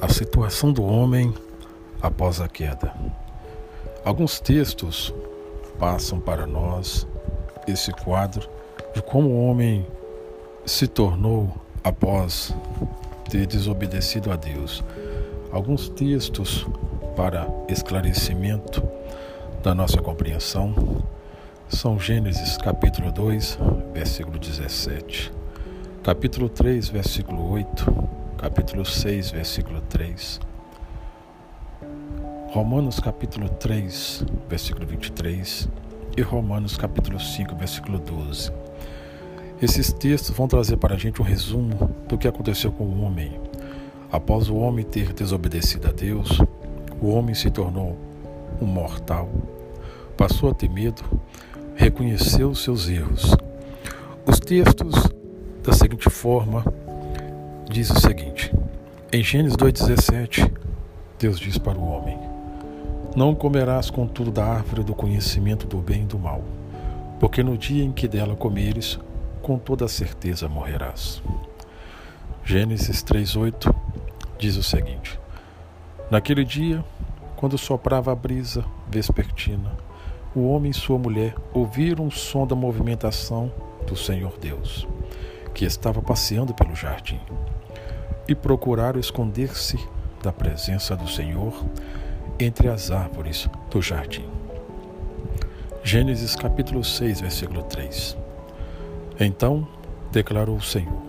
A situação do homem após a queda. Alguns textos passam para nós esse quadro de como o homem se tornou após ter desobedecido a Deus. Alguns textos para esclarecimento da nossa compreensão são Gênesis capítulo 2, versículo 17, capítulo 3, versículo 8, capítulo 6, versículo 3, Romanos capítulo 3, versículo 23 e Romanos capítulo 5, versículo 12. Esses textos vão trazer para a gente um resumo do que aconteceu com o homem. Após o homem ter desobedecido a Deus, o homem se tornou um mortal, passou a ter medo, reconheceu seus erros. Os textos da seguinte forma diz o seguinte: Em Gênesis 2:17, Deus diz para o homem: não comerás, contudo, da árvore do conhecimento do bem e do mal, porque no dia em que dela comeres, com toda certeza morrerás. Gênesis 3:8 diz o seguinte: Naquele dia, quando soprava a brisa vespertina, o homem e sua mulher ouviram o som da movimentação do Senhor Deus, que estava passeando pelo jardim, e procuraram esconder-se da presença do Senhor entre as árvores do jardim. Gênesis capítulo 6, versículo 3. Então declarou o Senhor: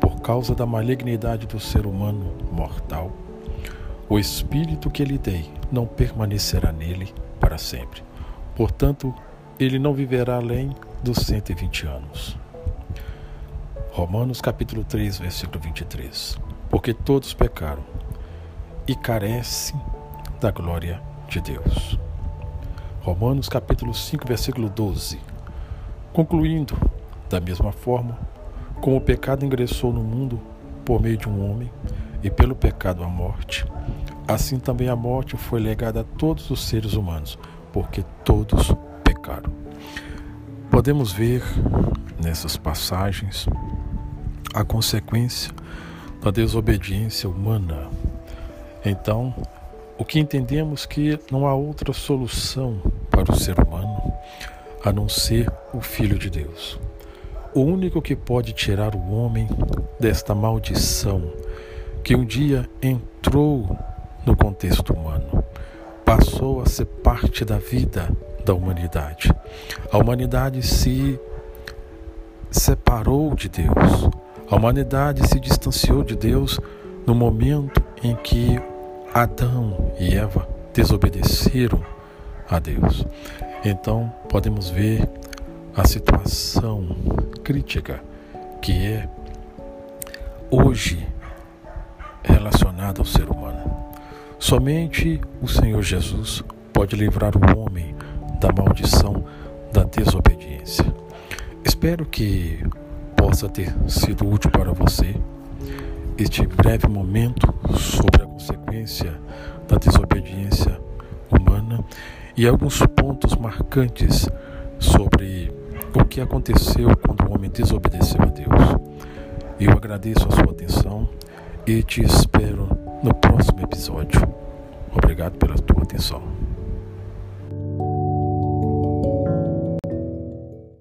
Por causa da malignidade do ser humano mortal, o espírito que lhe dei não permanecerá nele para sempre. Portanto, ele não viverá além dos 120 anos. Romanos capítulo 3, versículo 23. Porque todos pecaram e carecem da glória de Deus. Romanos capítulo 5, versículo 12. Concluindo, da mesma forma, como o pecado ingressou no mundo por meio de um homem, e pelo pecado a morte, assim também a morte foi legada a todos os seres humanos, porque todos pecaram. Podemos ver nessas passagens a consequência da desobediência humana. Então, o que entendemos que não há outra solução para o ser humano a não ser o Filho de Deus. O único que pode tirar o homem desta maldição que um dia entrou no contexto humano, passou a ser parte da vida da humanidade. A humanidade se separou de Deus. A humanidade se distanciou de Deus no momento em que Adão e Eva desobedeceram a Deus. Então podemos ver a situação crítica que é hoje relacionada ao ser humano. Somente o Senhor Jesus pode livrar o homem da maldição da desobediência. Espero que possa ter sido útil para você este breve momento sobre a consequência da desobediência humana e alguns pontos marcantes sobre o que aconteceu quando o homem desobedeceu a Deus. Eu agradeço a sua atenção e te espero no próximo episódio. Obrigado pela tua atenção.